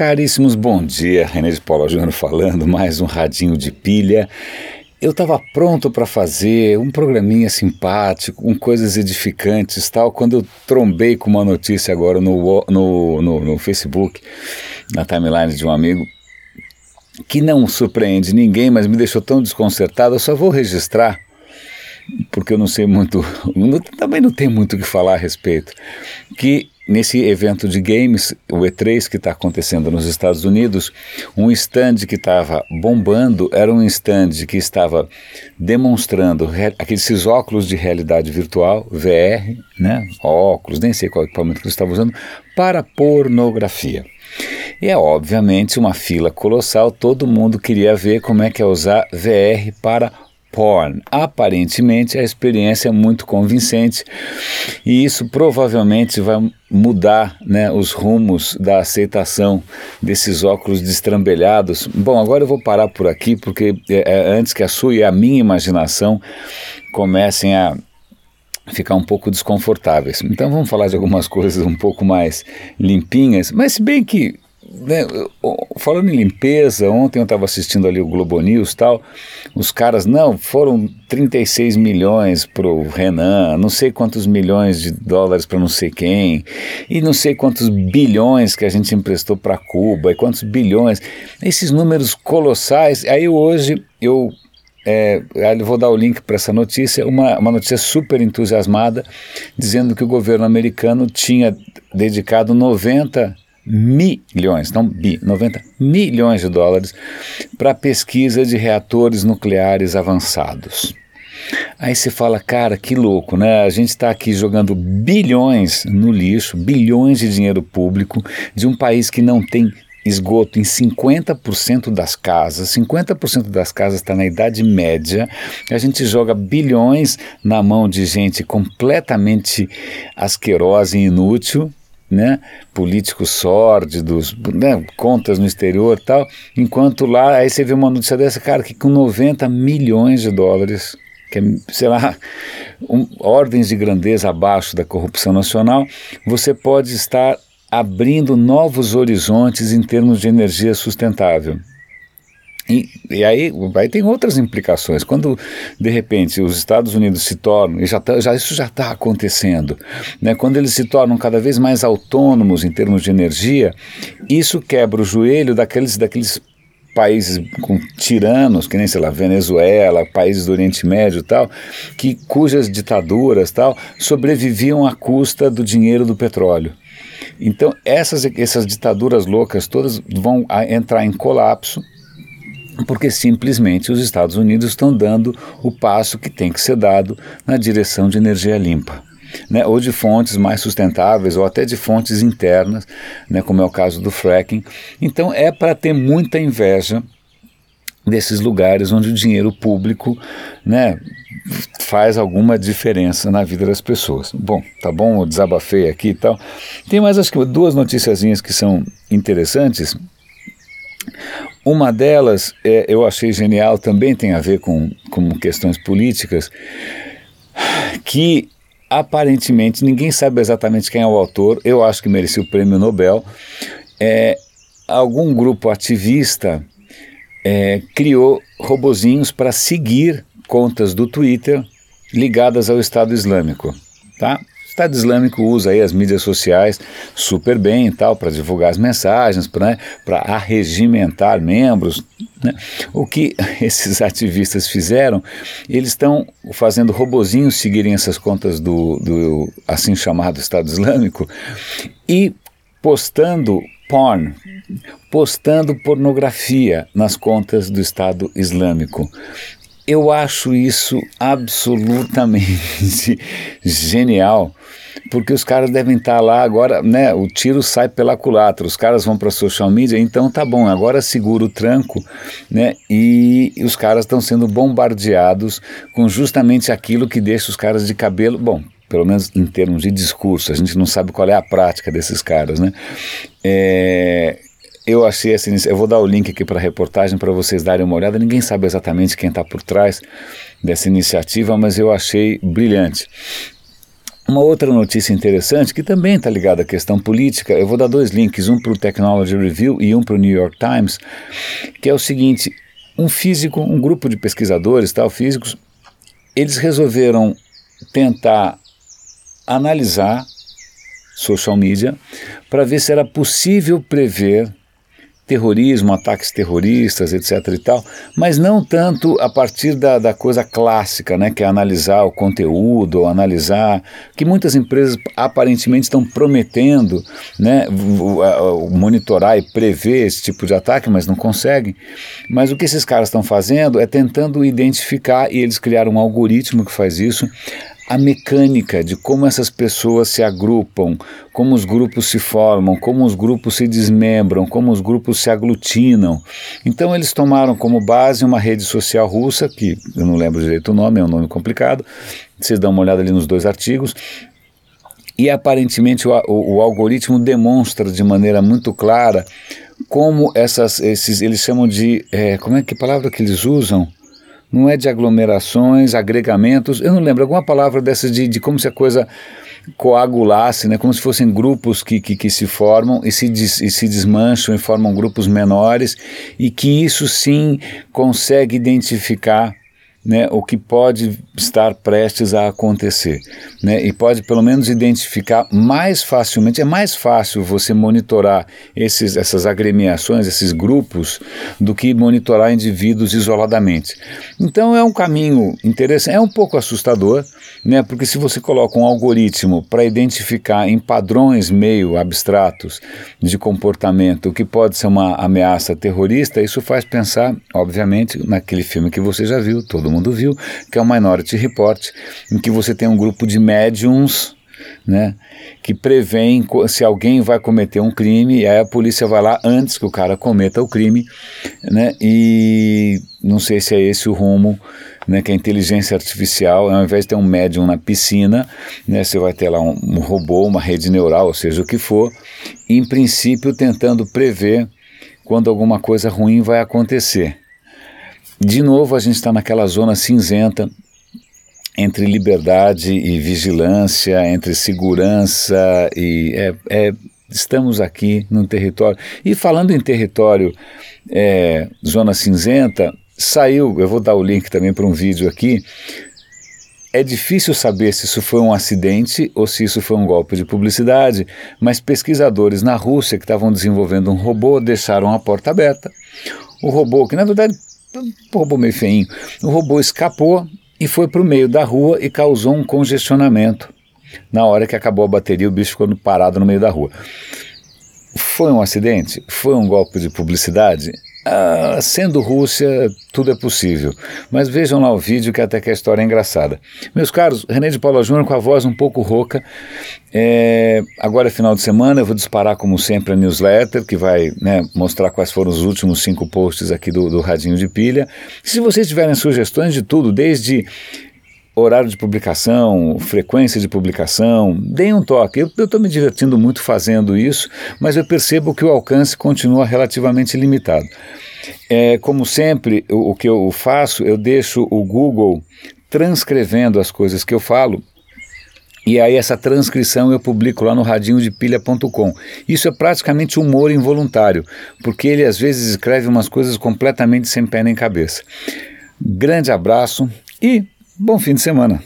Caríssimos, bom dia. René de Paula Júnior falando, mais um radinho de pilha. Eu estava pronto para fazer um programinha simpático, com coisas edificantes tal, quando eu trombei com uma notícia agora no, no, no, no Facebook, na timeline de um amigo, que não surpreende ninguém, mas me deixou tão desconcertado. Eu só vou registrar, porque eu não sei muito, também não tem muito o que falar a respeito, que nesse evento de games, o E3 que está acontecendo nos Estados Unidos, um stand que estava bombando era um stand que estava demonstrando aqueles óculos de realidade virtual, VR, né? óculos, nem sei qual equipamento que eles estavam usando, para pornografia. E é obviamente uma fila colossal, todo mundo queria ver como é que é usar VR para porn. Aparentemente a experiência é muito convincente e isso provavelmente vai mudar né, os rumos da aceitação desses óculos destrambelhados. Bom, agora eu vou parar por aqui porque é, é, antes que a sua e a minha imaginação comecem a ficar um pouco desconfortáveis. Então vamos falar de algumas coisas um pouco mais limpinhas, mas se bem que né, falando em limpeza, ontem eu estava assistindo ali o Globo News tal, os caras, não, foram 36 milhões para o Renan, não sei quantos milhões de dólares para não sei quem, e não sei quantos bilhões que a gente emprestou para Cuba, e quantos bilhões, esses números colossais, aí hoje eu é, eu vou dar o link para essa notícia, uma, uma notícia super entusiasmada, dizendo que o governo americano tinha dedicado 90 milhões, não bi, 90 milhões de dólares para pesquisa de reatores nucleares avançados. Aí você fala, cara, que louco, né? A gente está aqui jogando bilhões no lixo, bilhões de dinheiro público de um país que não tem esgoto em 50% das casas, 50% das casas está na Idade Média, a gente joga bilhões na mão de gente completamente asquerosa e inútil, né, políticos sórdidos, né, contas no exterior e tal, enquanto lá, aí você vê uma notícia dessa, cara, que com 90 milhões de dólares, que é, sei lá, um, ordens de grandeza abaixo da corrupção nacional, você pode estar abrindo novos horizontes em termos de energia sustentável. E, e, aí, aí tem outras implicações. Quando, de repente, os Estados Unidos se tornam, e já, tá, já isso já está acontecendo, né? quando eles se tornam cada vez mais autônomos em termos de energia, isso quebra o joelho daqueles, daqueles países com tiranos, que nem, sei lá, Venezuela, países do Oriente Médio tal, que, cujas ditaduras tal, sobreviviam à custa do dinheiro do petróleo. Então, essas, essas ditaduras loucas todas vão entrar em colapso porque simplesmente os Estados Unidos estão dando o passo que tem que ser dado na direção de energia limpa. Né, ou de fontes mais sustentáveis, ou até de fontes internas, né, como é o caso do fracking. Então é para ter muita inveja desses lugares onde o dinheiro público né, faz alguma diferença na vida das pessoas. Bom, tá bom, eu desabafei aqui e tal. Tem mais acho que duas noticiazinhas que são interessantes. Uma delas é, eu achei genial, também tem a ver com, com questões políticas, que aparentemente ninguém sabe exatamente quem é o autor, eu acho que merecia o prêmio Nobel. É, algum grupo ativista é, criou robozinhos para seguir contas do Twitter ligadas ao Estado Islâmico. Tá? Estado Islâmico usa aí as mídias sociais super bem e tal para divulgar as mensagens, para né, arregimentar membros. Né? O que esses ativistas fizeram, eles estão fazendo robozinhos seguirem essas contas do, do assim chamado Estado Islâmico e postando porn, postando pornografia nas contas do Estado Islâmico. Eu acho isso absolutamente genial, porque os caras devem estar lá agora, né? O tiro sai pela culatra, os caras vão para social media, então tá bom, agora segura o tranco, né? E os caras estão sendo bombardeados com justamente aquilo que deixa os caras de cabelo, bom, pelo menos em termos de discurso, a gente não sabe qual é a prática desses caras, né? É, eu achei iniciativa. Eu vou dar o link aqui para a reportagem para vocês darem uma olhada. Ninguém sabe exatamente quem está por trás dessa iniciativa, mas eu achei brilhante. Uma outra notícia interessante, que também está ligada à questão política, eu vou dar dois links, um para o Technology Review e um para o New York Times, que é o seguinte: um físico, um grupo de pesquisadores, tal, físicos, eles resolveram tentar analisar social media para ver se era possível prever terrorismo, ataques terroristas, etc. e tal, mas não tanto a partir da, da coisa clássica, né, que é analisar o conteúdo, analisar, que muitas empresas aparentemente estão prometendo, né, monitorar e prever esse tipo de ataque, mas não conseguem. Mas o que esses caras estão fazendo é tentando identificar, e eles criaram um algoritmo que faz isso, a mecânica de como essas pessoas se agrupam, como os grupos se formam, como os grupos se desmembram, como os grupos se aglutinam. Então eles tomaram como base uma rede social russa, que eu não lembro direito o nome, é um nome complicado, vocês dão uma olhada ali nos dois artigos, e aparentemente o, o, o algoritmo demonstra de maneira muito clara como essas, esses, eles chamam de, é, como é que palavra que eles usam? Não é de aglomerações, agregamentos, eu não lembro, alguma palavra dessas de, de como se a coisa coagulasse, né, como se fossem grupos que, que, que se formam e se, des, e se desmancham e formam grupos menores, e que isso sim consegue identificar né, o que pode estar prestes a acontecer. Né, e pode pelo menos identificar mais facilmente, é mais fácil você monitorar esses, essas agremiações, esses grupos, do que monitorar indivíduos isoladamente. Então é um caminho interessante, é um pouco assustador, né, porque se você coloca um algoritmo para identificar em padrões meio abstratos de comportamento o que pode ser uma ameaça terrorista, isso faz pensar, obviamente, naquele filme que você já viu, todo todo mundo viu, que é o Minority Report, em que você tem um grupo de médiums né, que prevêem se alguém vai cometer um crime, e aí a polícia vai lá antes que o cara cometa o crime, né, e não sei se é esse o rumo, né, que a inteligência artificial, ao invés de ter um médium na piscina, né, você vai ter lá um, robô, uma rede neural, ou seja, o que for, em princípio tentando prever quando alguma coisa ruim vai acontecer. De novo, a gente está naquela zona cinzenta entre liberdade e vigilância, entre segurança e. É, é, estamos aqui num território. E falando em território, é, zona cinzenta, saiu, eu vou dar o link também para um vídeo aqui. É difícil saber se isso foi um acidente ou se isso foi um golpe de publicidade, mas pesquisadores na Rússia que estavam desenvolvendo um robô deixaram a porta aberta. O robô, que na verdade um robô meio feinho. O robô escapou e foi para o meio da rua e causou um congestionamento. Na hora que acabou a bateria, o bicho ficou parado no meio da rua. Foi um acidente? Foi um golpe de publicidade? Ah, sendo Rússia, tudo é possível. Mas vejam lá o vídeo que até que a história é engraçada. Meus caros, René de Paula Júnior com a voz um pouco rouca. É, agora é final de semana, eu vou disparar como sempre a newsletter, que vai né, mostrar quais foram os últimos cinco posts aqui do, do Radinho de Pilha. Se vocês tiverem sugestões de tudo, desde horário de publicação, frequência de publicação, deem um toque. Eu estou me divertindo muito fazendo isso, mas eu percebo que o alcance continua relativamente limitado. É, como sempre, o, o que eu faço, eu deixo o Google transcrevendo as coisas que eu falo e aí essa transcrição eu publico lá no radinhodepilha.com. Isso é praticamente humor involuntário, porque ele às vezes escreve umas coisas completamente sem pé nem cabeça. Grande abraço e Bom fim de semana.